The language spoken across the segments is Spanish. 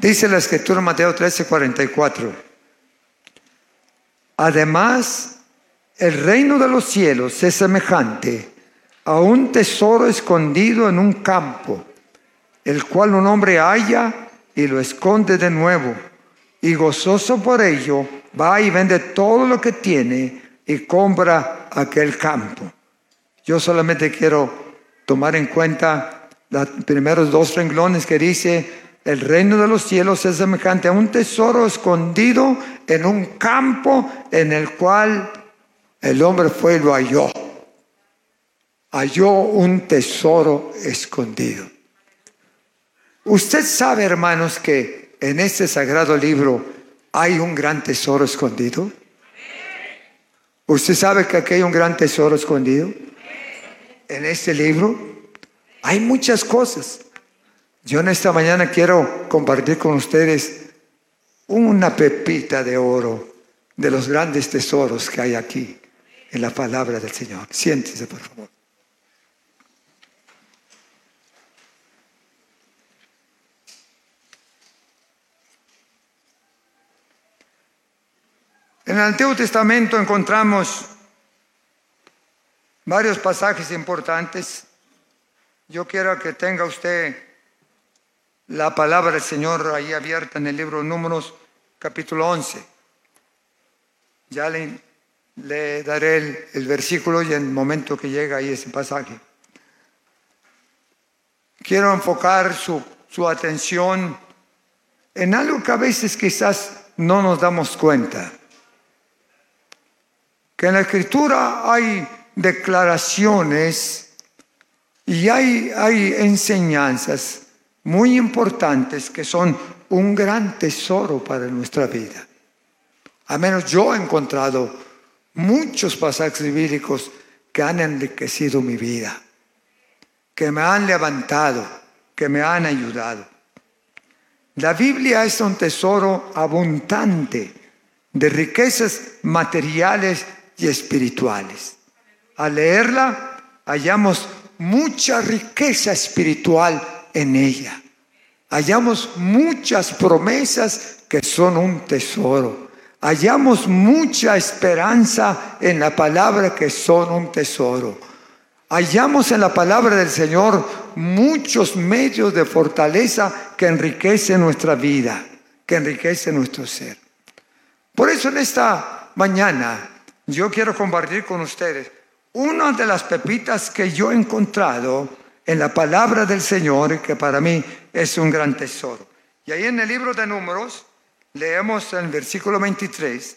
Dice la escritura Mateo 13, 44. Además, el reino de los cielos es semejante a un tesoro escondido en un campo, el cual un hombre halla y lo esconde de nuevo, y gozoso por ello va y vende todo lo que tiene y compra aquel campo. Yo solamente quiero tomar en cuenta los primeros dos renglones que dice, el reino de los cielos es semejante a un tesoro escondido en un campo en el cual el hombre fue y lo halló. Halló un tesoro escondido. Usted sabe, hermanos, que en este sagrado libro hay un gran tesoro escondido. ¿Usted sabe que aquí hay un gran tesoro escondido? En este libro hay muchas cosas. Yo en esta mañana quiero compartir con ustedes una pepita de oro de los grandes tesoros que hay aquí en la palabra del Señor. Siéntese, por favor. En el Antiguo Testamento encontramos varios pasajes importantes. Yo quiero que tenga usted la palabra del Señor ahí abierta en el libro de Números, capítulo 11. Ya le, daré el, el, versículo y en el momento que llega ahí ese pasaje. Quiero enfocar su, su atención en algo que a veces quizás no nos damos cuenta. Que en la escritura hay declaraciones y hay, hay enseñanzas muy importantes que son un gran tesoro para nuestra vida. A menos yo he encontrado muchos pasajes bíblicos que han enriquecido mi vida, que me han levantado, que me han ayudado. La Biblia es un tesoro abundante de riquezas materiales y espirituales. Al leerla hallamos mucha riqueza espiritual en ella. Hallamos muchas promesas que son un tesoro. Hallamos mucha esperanza en la palabra que son un tesoro. Hallamos en la palabra del Señor muchos medios de fortaleza que enriquecen nuestra vida, que enriquecen nuestro ser. Por eso en esta mañana yo quiero compartir con ustedes una de las pepitas que yo he encontrado en la palabra del Señor, que para mí es un gran tesoro. Y ahí en el libro de números leemos el versículo 23,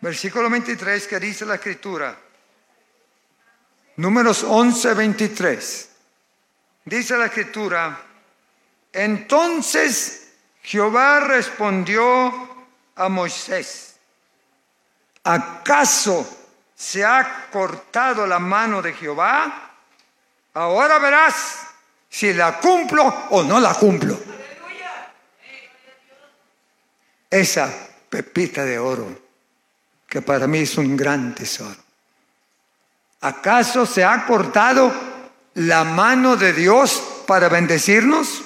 versículo 23 que dice la escritura, números 11, 23, dice la escritura, entonces Jehová respondió a Moisés, ¿acaso se ha cortado la mano de Jehová, ahora verás si la cumplo o no la cumplo. Esa pepita de oro, que para mí es un gran tesoro. ¿Acaso se ha cortado la mano de Dios para bendecirnos?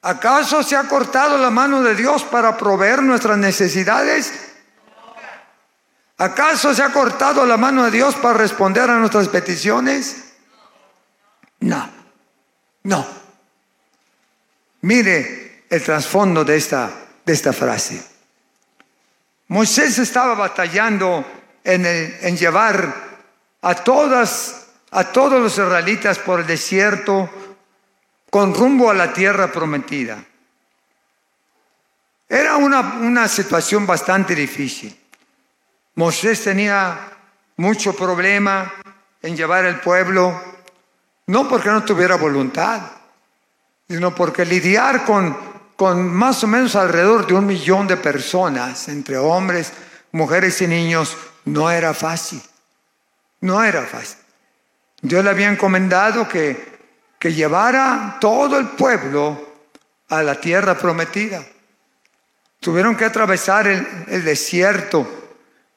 ¿Acaso se ha cortado la mano de Dios para proveer nuestras necesidades? ¿Acaso se ha cortado la mano de Dios para responder a nuestras peticiones? No, no. Mire el trasfondo de esta, de esta frase. Moisés estaba batallando en, en llevar a todas, a todos los israelitas por el desierto con rumbo a la tierra prometida. Era una, una situación bastante difícil. Moisés tenía mucho problema en llevar el pueblo, no porque no tuviera voluntad, sino porque lidiar con, con más o menos alrededor de un millón de personas, entre hombres, mujeres y niños, no era fácil. No era fácil. Dios le había encomendado que, que llevara todo el pueblo a la tierra prometida. Tuvieron que atravesar el, el desierto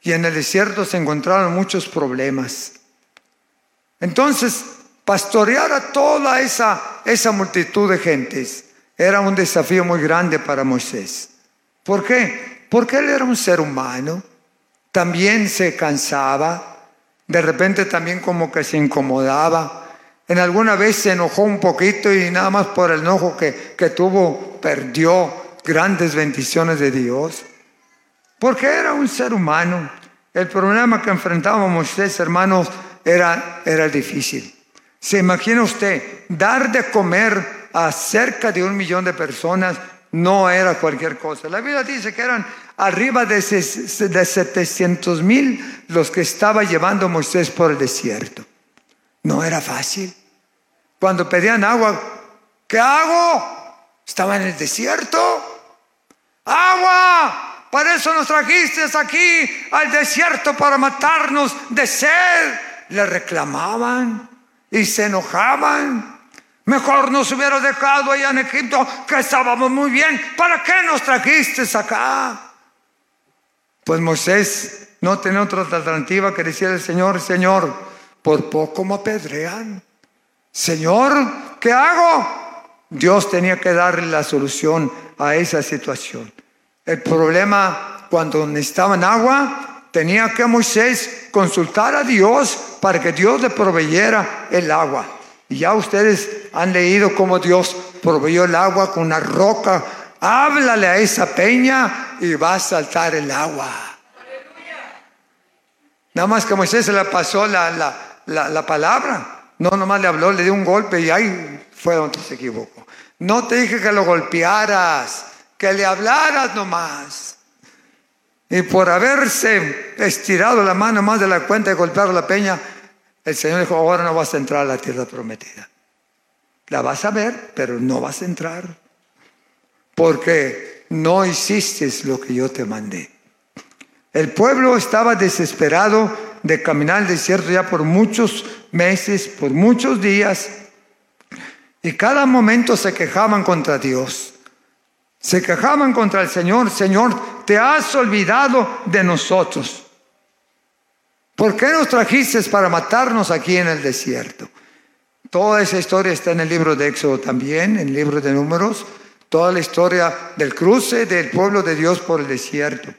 y en el desierto se encontraron muchos problemas. Entonces, pastorear a toda esa, esa multitud de gentes era un desafío muy grande para Moisés. ¿Por qué? Porque él era un ser humano, también se cansaba, de repente también como que se incomodaba. En alguna vez se enojó un poquito y nada más por el enojo que, que tuvo, perdió grandes bendiciones de Dios. Porque era un ser humano. El problema que enfrentaba Moisés, hermanos, era, era difícil. ¿Se imagina usted dar de comer a cerca de un millón de personas? No era cualquier cosa. La Biblia dice que eran arriba de, de 700 mil los que estaba llevando Moisés por el desierto. No era fácil. Cuando pedían agua, ¿qué hago? Estaba en el desierto. ¡Agua! Para eso nos trajiste aquí al desierto para matarnos de sed. Le reclamaban y se enojaban. Mejor nos hubiera dejado allá en Egipto, que estábamos muy bien. ¿Para qué nos trajiste acá? Pues Moisés no tenía otra alternativa que decir al Señor, Señor, por poco me apedrean. Señor, ¿qué hago? Dios tenía que darle la solución a esa situación. El problema cuando necesitaban agua, tenía que Moisés consultar a Dios para que Dios le proveyera el agua. Y ya ustedes han leído cómo Dios proveyó el agua con una roca. Háblale a esa peña y va a saltar el agua. Nada más que Moisés se le pasó la, la, la palabra. No, nomás le habló, le dio un golpe y ahí fue donde se equivocó. No te dije que lo golpearas, que le hablaras nomás. Y por haberse estirado la mano más de la cuenta de golpear la peña, el Señor dijo, ahora no vas a entrar a la tierra prometida. La vas a ver, pero no vas a entrar. Porque no hiciste lo que yo te mandé. El pueblo estaba desesperado de caminar el desierto ya por muchos meses, por muchos días, y cada momento se quejaban contra Dios. Se quejaban contra el Señor, Señor, te has olvidado de nosotros. ¿Por qué nos trajiste para matarnos aquí en el desierto? Toda esa historia está en el libro de Éxodo también, en el libro de Números, toda la historia del cruce del pueblo de Dios por el desierto.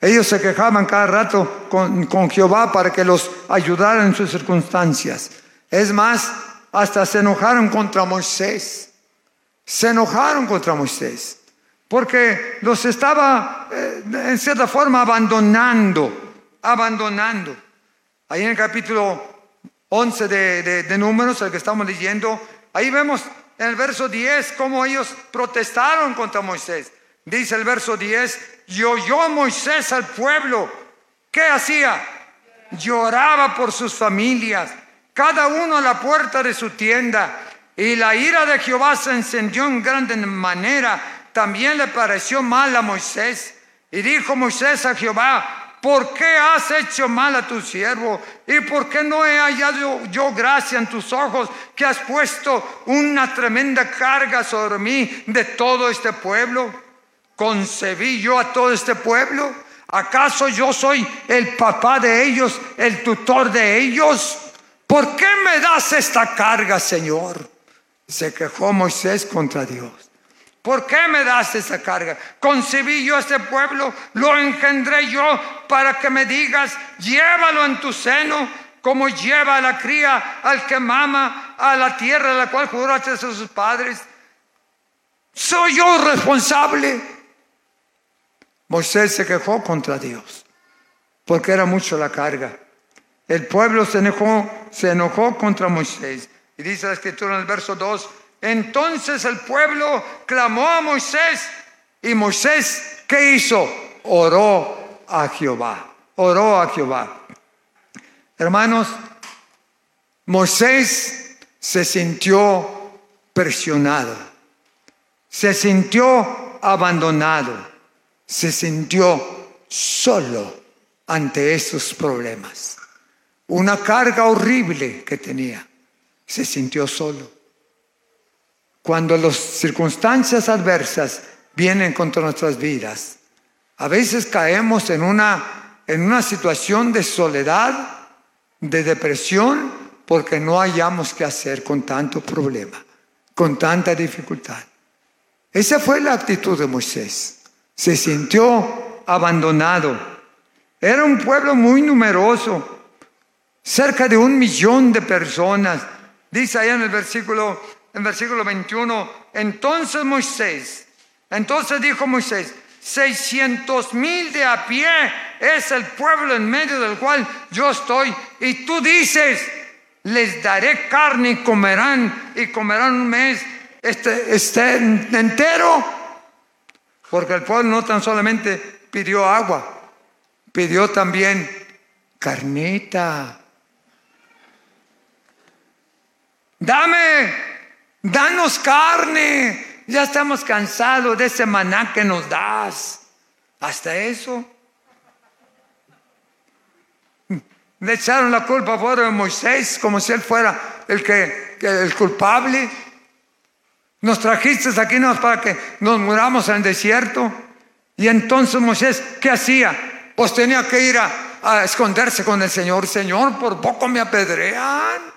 Ellos se quejaban cada rato con, con Jehová para que los ayudara en sus circunstancias. Es más, hasta se enojaron contra Moisés. Se enojaron contra Moisés. Porque los estaba, eh, en cierta forma, abandonando. Abandonando. Ahí en el capítulo 11 de, de, Números, el que estamos leyendo, ahí vemos en el verso 10 cómo ellos protestaron contra Moisés. Dice el verso 10, y oyó Moisés al pueblo. ¿Qué hacía? Lloraba por sus familias, cada uno a la puerta de su tienda. Y la ira de Jehová se encendió en grande manera. También le pareció mal a Moisés. Y dijo Moisés a Jehová, ¿por qué has hecho mal a tu siervo? ¿Y por qué no he hallado yo gracia en tus ojos que has puesto una tremenda carga sobre mí de todo este pueblo? ¿Concebí yo a todo este pueblo? ¿Acaso yo soy el papá de ellos, el tutor de ellos? ¿Por qué me das esta carga, Señor? Se quejó Moisés contra Dios. ¿Por qué me das esta carga? Concebí yo a este pueblo, lo engendré yo para que me digas, llévalo en tu seno, como lleva a la cría al que mama a la tierra a la cual juraste a sus padres. ¿Soy yo responsable? Moisés se quejó contra Dios porque era mucho la carga. El pueblo se enojó, se enojó contra Moisés. Y dice la escritura en el verso 2, entonces el pueblo clamó a Moisés y Moisés, ¿qué hizo? Oró a Jehová, oró a Jehová. Hermanos, Moisés se sintió presionado se sintió abandonado, se sintió solo ante esos problemas. Una carga horrible que tenía, se sintió solo. Cuando las circunstancias adversas vienen contra nuestras vidas, a veces caemos en una, en una situación de soledad, de depresión, porque no hayamos qué hacer con tanto problema, con tanta dificultad. Esa fue la actitud de Moisés. Se sintió abandonado. Era un pueblo muy numeroso, cerca de un millón de personas. Dice allá en el versículo, en versículo 21, entonces Moisés, entonces dijo Moisés, 600 mil de a pie es el pueblo en medio del cual yo estoy. Y tú dices, les daré carne y comerán, y comerán un mes este, este entero, porque el pueblo no tan solamente pidió agua, pidió también carnita. Dame, danos carne. Ya estamos cansados de ese maná que nos das. Hasta eso. Le echaron la culpa a Moisés como si él fuera el que el culpable. Nos trajiste aquí para que nos muramos en el desierto. Y entonces Moisés, ¿qué hacía? Pues tenía que ir a, esconderse con el Señor. Señor, por poco me apedrean.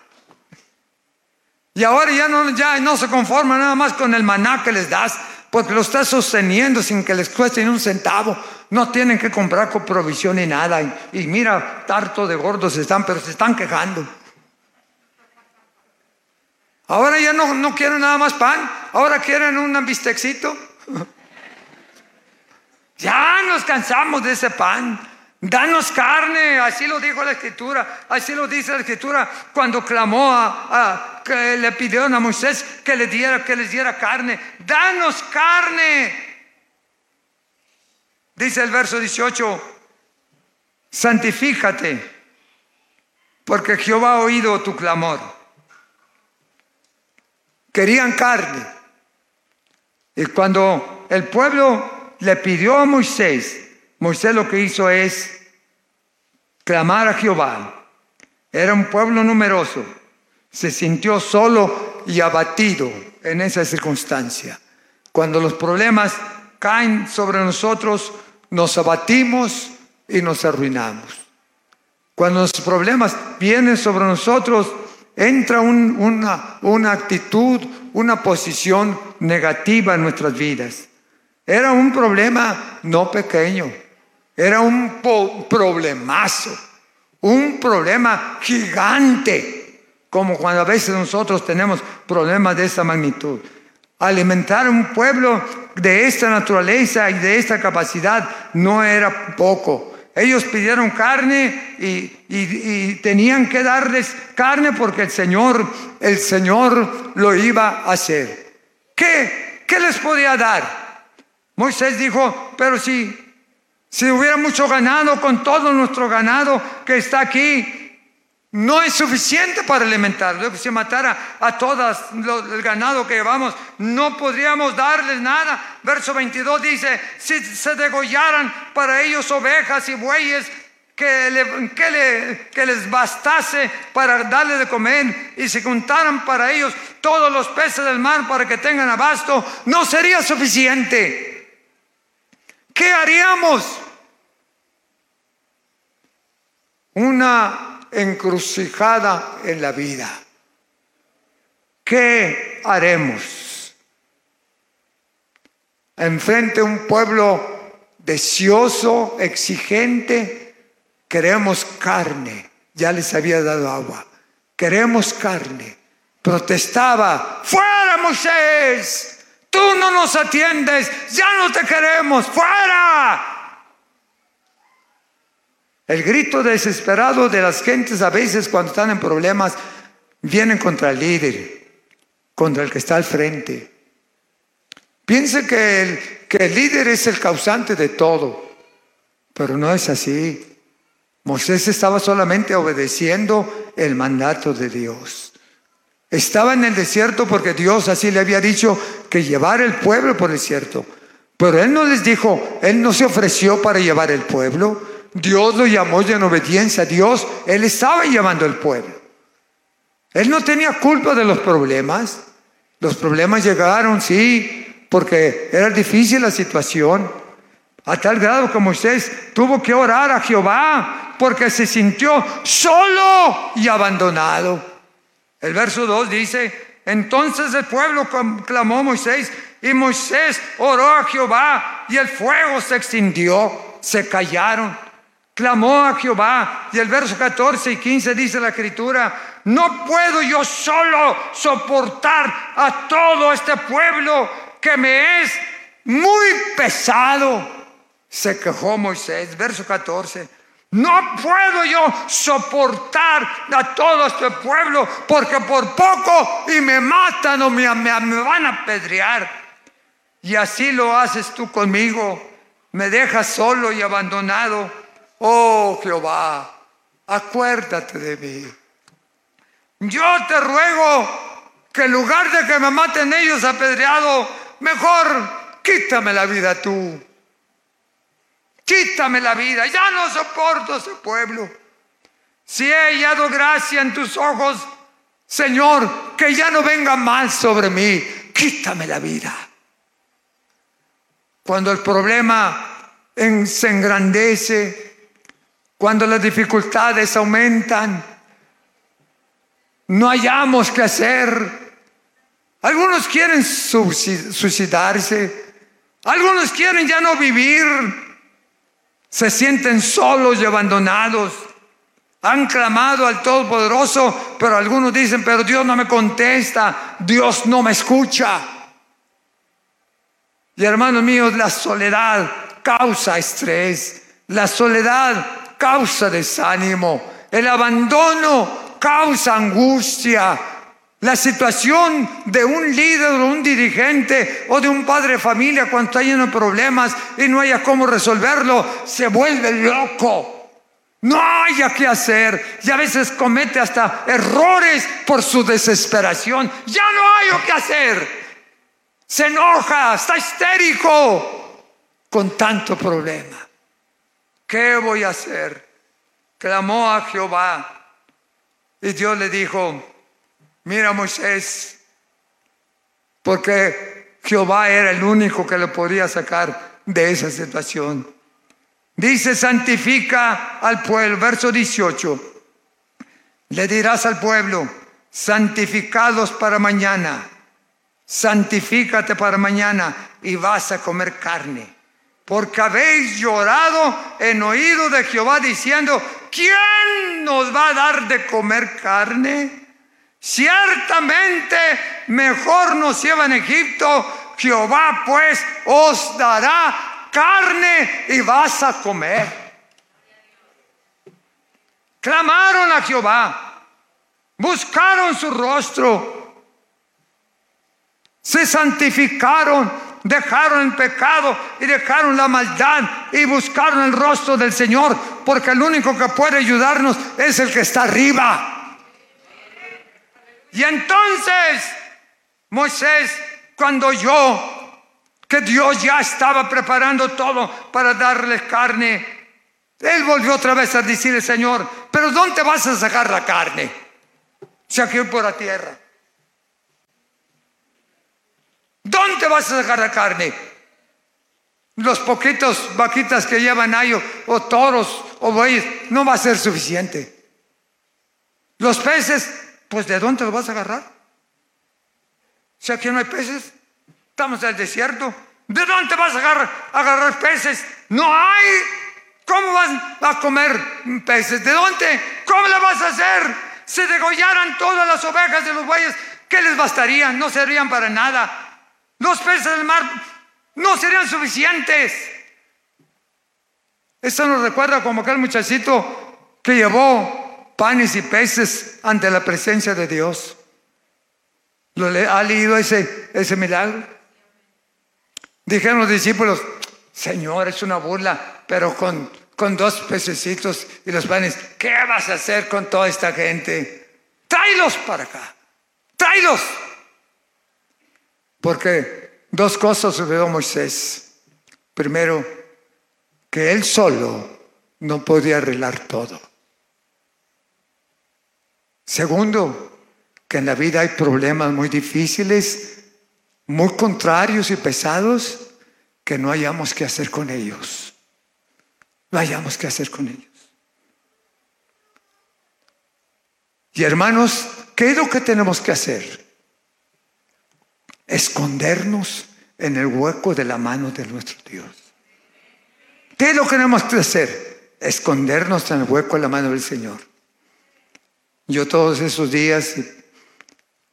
Y ahora ya no, ya no se conforma nada más con el maná que les das, porque lo estás sosteniendo sin que les cueste ni un centavo. No tienen que comprar con provisión ni nada. Y, y mira, tarto de gordos están, pero se están quejando. Ahora ya no, no quieren nada más pan, ahora quieren un bistecito. Ya nos cansamos de ese pan. Danos carne, así lo dijo la escritura, así lo dice la escritura cuando clamó a, que le pidieron a Moisés que le diera, que les diera carne. Danos carne. Dice el verso 18, santifícate, porque Jehová ha oído tu clamor querían carne. Y cuando el pueblo le pidió a Moisés, Moisés lo que hizo es clamar a Jehová. Era un pueblo numeroso. Se sintió solo y abatido en esa circunstancia. Cuando los problemas caen sobre nosotros, nos abatimos y nos arruinamos. Cuando los problemas vienen sobre nosotros, entra una, una actitud, una posición negativa en nuestras vidas. Era un problema no pequeño, era un problemazo, un problema gigante, como cuando a veces nosotros tenemos problemas de esta magnitud. Alimentar un pueblo de esta naturaleza y de esta capacidad no era poco. Ellos pidieron carne y, tenían que darles carne porque el Señor, el Señor lo iba a hacer. ¿Qué? ¿Qué les podía dar? Moisés dijo, pero si, si hubiera mucho ganado con todo nuestro ganado que está aquí, no es suficiente para alimentarlos. Si matara a todas el ganado que llevamos, no podríamos darles nada. Verso 22 dice, si se degollaran para ellos ovejas y bueyes, que, que, que, les bastase para darles de comer y se juntaran para ellos todos los peces del mar para que tengan abasto, no sería suficiente. ¿Qué haríamos? Una encrucijada en la vida. ¿Qué haremos? Enfrente a un pueblo deseoso, exigente, queremos carne. Ya les había dado agua. Queremos carne. Protestaba, fuera Moisés, tú no nos atiendes, ya no te queremos, fuera. El grito desesperado de las gentes a veces cuando están en problemas vienen contra el líder, contra el que está al frente. Piense que el, que el líder es el causante de todo, pero no es así. Moisés estaba solamente obedeciendo el mandato de Dios. Estaba en el desierto porque Dios así le había dicho que llevara el pueblo por el desierto. Pero Él no les dijo, Él no se ofreció para llevar el pueblo. Dios lo llamó en obediencia. Dios, Él estaba llevando el pueblo. Él no tenía culpa de los problemas. Los problemas llegaron, sí, porque era difícil la situación. A tal grado que Moisés tuvo que orar a Jehová porque se sintió solo y abandonado. El verso 2 dice, entonces el pueblo clamó a Moisés y Moisés oró a Jehová y el fuego se extinguió, se callaron. Clamó a Jehová y el verso 14 y 15 dice la escritura, no puedo yo solo soportar a todo este pueblo que me es muy pesado. Se quejó Moisés, verso 14. No puedo yo soportar a todo este pueblo porque por poco y me matan o me, van a apedrear. Y así lo haces tú conmigo. Me dejas solo y abandonado. Oh Jehová, acuérdate de mí. Yo te ruego que en lugar de que me maten ellos apedreado, mejor quítame la vida tú. Quítame la vida, ya no soporto ese pueblo. Si he hallado gracia en tus ojos, Señor, que ya no venga mal sobre mí, quítame la vida. Cuando el problema se engrandece, cuando las dificultades aumentan, no hayamos que hacer. Algunos quieren suicidarse, algunos quieren ya no vivir se sienten solos y abandonados. Han clamado al Todopoderoso, pero algunos dicen, pero Dios no me contesta, Dios no me escucha. Y hermanos míos, la soledad causa estrés, la soledad causa desánimo, el abandono causa angustia, la situación de un líder o un dirigente o de un padre de familia cuando está lleno de problemas y no haya cómo resolverlo, se vuelve loco. No haya qué hacer y a veces comete hasta errores por su desesperación. Ya no hay qué hacer. Se enoja, está histérico con tanto problema. ¿Qué voy a hacer? Clamó a Jehová y Dios le dijo, Mira Moisés, porque Jehová era el único que lo podía sacar de esa situación. Dice, santifica al pueblo, verso 18. Le dirás al pueblo, santificados para mañana, santifícate para mañana y vas a comer carne. Porque habéis llorado en oído de Jehová diciendo, ¿quién nos va a dar de comer carne? Ciertamente mejor nos lleva en Egipto. Jehová pues os dará carne y vas a comer. Clamaron a Jehová, buscaron su rostro, se santificaron, dejaron el pecado y dejaron la maldad y buscaron el rostro del Señor, porque el único que puede ayudarnos es el que está arriba. Y entonces Moisés, cuando yo, que Dios ya estaba preparando todo para darle carne, él volvió otra vez a decirle, Señor, pero ¿dónde vas a sacar la carne? Si aquí por la tierra. ¿Dónde vas a sacar la carne? Los poquitos vaquitas que llevan ayo, o toros, o bueyes, no va a ser suficiente. Los peces pues ¿de dónde lo vas a agarrar? Si aquí no hay peces, estamos en el desierto. ¿De dónde vas a agarrar, peces? No hay. ¿Cómo vas a comer peces? ¿De dónde? ¿Cómo le vas a hacer? Se degollaran todas las ovejas de los bueyes. ¿Qué les bastaría? No serían para nada. Los peces del mar no serían suficientes. Esto nos recuerda como aquel muchachito que llevó panes y peces ante la presencia de Dios. ¿Lo ¿Ha leído ese, ese milagro? Dijeron los discípulos, Señor, es una burla, pero con, con dos pececitos y los panes, ¿qué vas a hacer con toda esta gente? Tráelos para acá. tráelos. Porque dos cosas sucedió Moisés. Primero, que él solo no podía arreglar todo. Segundo, que en la vida hay problemas muy difíciles, muy contrarios y pesados, que no hayamos que hacer con ellos. No hayamos que hacer con ellos. Y hermanos, ¿qué es lo que tenemos que hacer? Escondernos en el hueco de la mano de nuestro Dios. ¿Qué es lo que tenemos que hacer? Escondernos en el hueco de la mano del Señor. Yo todos esos días,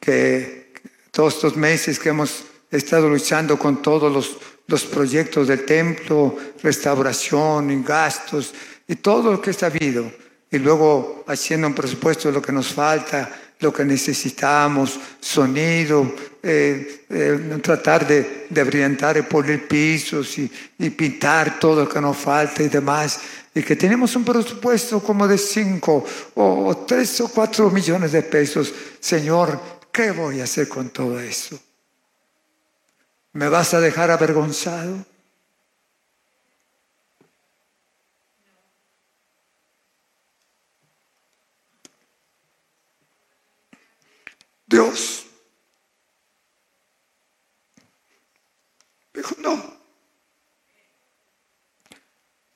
que todos estos meses que hemos estado luchando con todos los, los proyectos del templo, restauración y gastos y todo lo que está habido, y luego haciendo un presupuesto de lo que nos falta, lo que necesitamos, sonido, eh, eh, tratar de, de, brillantar y poner pisos y, y, pintar todo lo que nos falta y demás y que tenemos un presupuesto como de 5 o 3 o 4 millones de pesos, Señor, ¿qué voy a hacer con todo eso? ¿Me vas a dejar avergonzado? Dios dijo, no,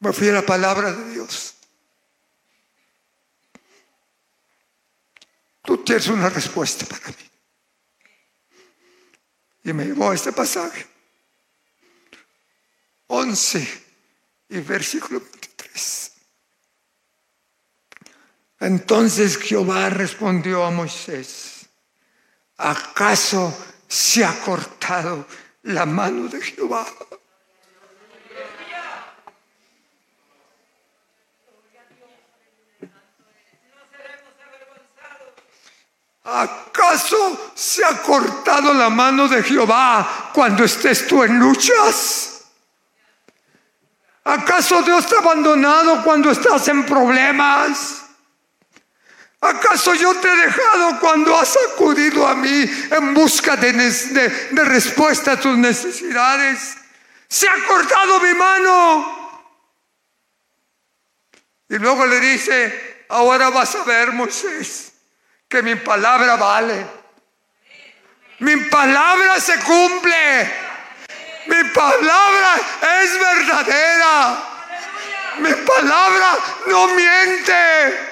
me fui a la palabra de Dios. Tú tienes una respuesta para mí. Y me llevó este pasaje. 11 y versículo 23. Entonces Jehová respondió a Moisés, ¿acaso se ha cortado la mano de Jehová? ¿Acaso se ha cortado la mano de Jehová cuando estés tú en luchas? ¿Acaso Dios te ha abandonado cuando estás en problemas? ¿Acaso yo te he dejado cuando has acudido a mí en busca de, respuesta a tus necesidades? Se ha cortado mi mano. Y luego le dice, ahora vas a ver, Moisés que mi palabra vale. Mi palabra se cumple. Mi palabra es verdadera. Mi palabra no miente.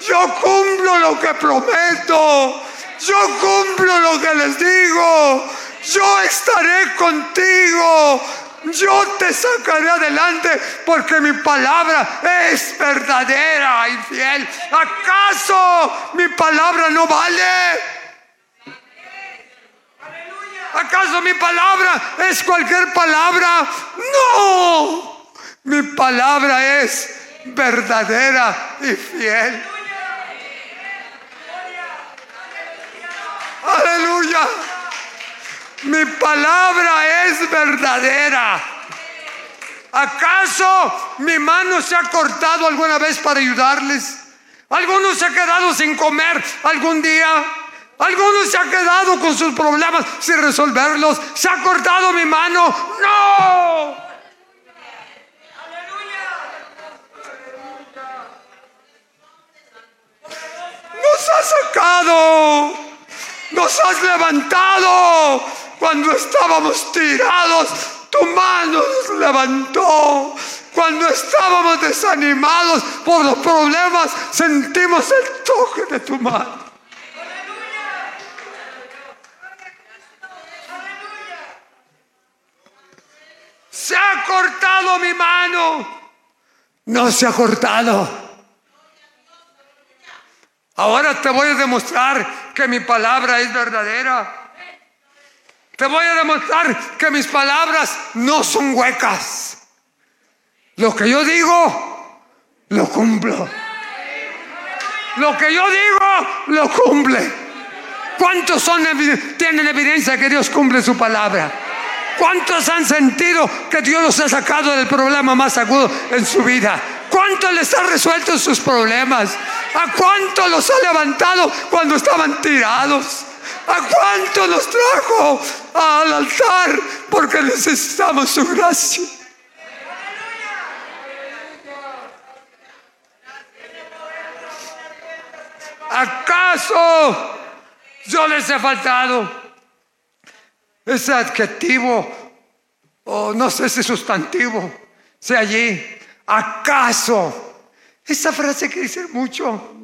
Yo cumplo lo que prometo. Yo cumplo lo que les digo. Yo estaré contigo yo te sacaré adelante porque mi palabra es verdadera y fiel. ¿Acaso mi palabra no vale? ¿Acaso mi palabra es cualquier palabra? No, mi palabra es verdadera y fiel. Aleluya. Mi palabra es verdadera. ¿Acaso mi mano se ha cortado alguna vez para ayudarles? ¿Alguno se ha quedado sin comer algún día? ¿Alguno se ha quedado con sus problemas sin resolverlos? ¿Se ha cortado mi mano? No. Nos ha sacado, nos has levantado, cuando estábamos tirados, tu mano nos levantó. Cuando estábamos desanimados por los problemas, sentimos el toque de tu mano. Se ha cortado mi mano. No se ha cortado. Ahora te voy a demostrar que mi palabra es verdadera. Te voy a demostrar que mis palabras no son huecas. Lo que yo digo, lo cumplo. Lo que yo digo, lo cumple. ¿Cuántos son, tienen evidencia que Dios cumple su palabra? ¿Cuántos han sentido que Dios los ha sacado del problema más agudo en su vida? ¿Cuántos les ha resuelto sus problemas? ¿A cuántos los ha levantado cuando estaban tirados? ¿A cuánto nos trajo al altar? Porque necesitamos su gracia. ¿Acaso yo les he faltado ese adjetivo o no sé si sustantivo sea allí? ¿Acaso? Esa frase que dice mucho.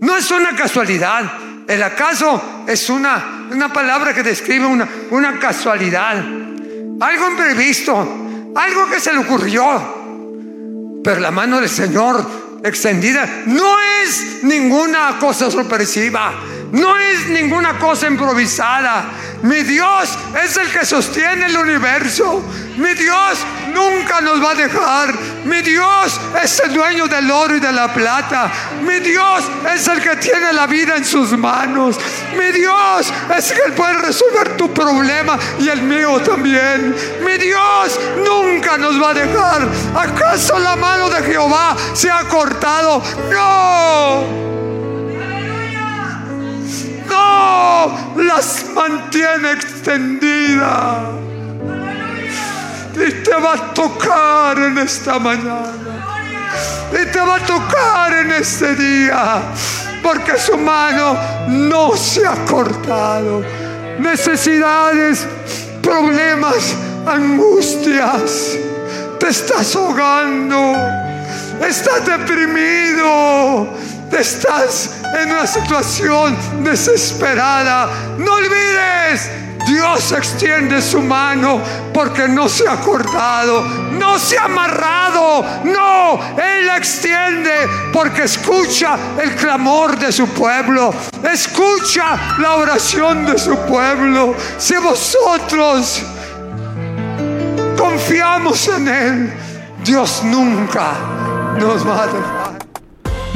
No es una casualidad. El acaso es una, una palabra que describe una, una casualidad. Algo imprevisto. Algo que se le ocurrió. Pero la mano del Señor extendida no es ninguna cosa sorpresiva. No es ninguna cosa improvisada. Mi Dios es el que sostiene el universo. Mi Dios nunca nos va a dejar. Mi Dios es el dueño del oro y de la plata. Mi Dios es el que tiene la vida en sus manos. Mi Dios es el que puede resolver tu problema y el mío también. Mi Dios nunca nos va a dejar. ¿Acaso la mano de Jehová se ha cortado? No las mantiene extendidas. Y te va a tocar en esta mañana. Y te va a tocar en este día. Porque su mano no se ha cortado. Necesidades, problemas, angustias. Te estás ahogando. Estás deprimido estás en una situación desesperada, no olvides, Dios extiende su mano porque no se ha cortado, no se ha amarrado, no, Él extiende porque escucha el clamor de su pueblo, escucha la oración de su pueblo. Si vosotros confiamos en Él, Dios nunca nos va a dejar.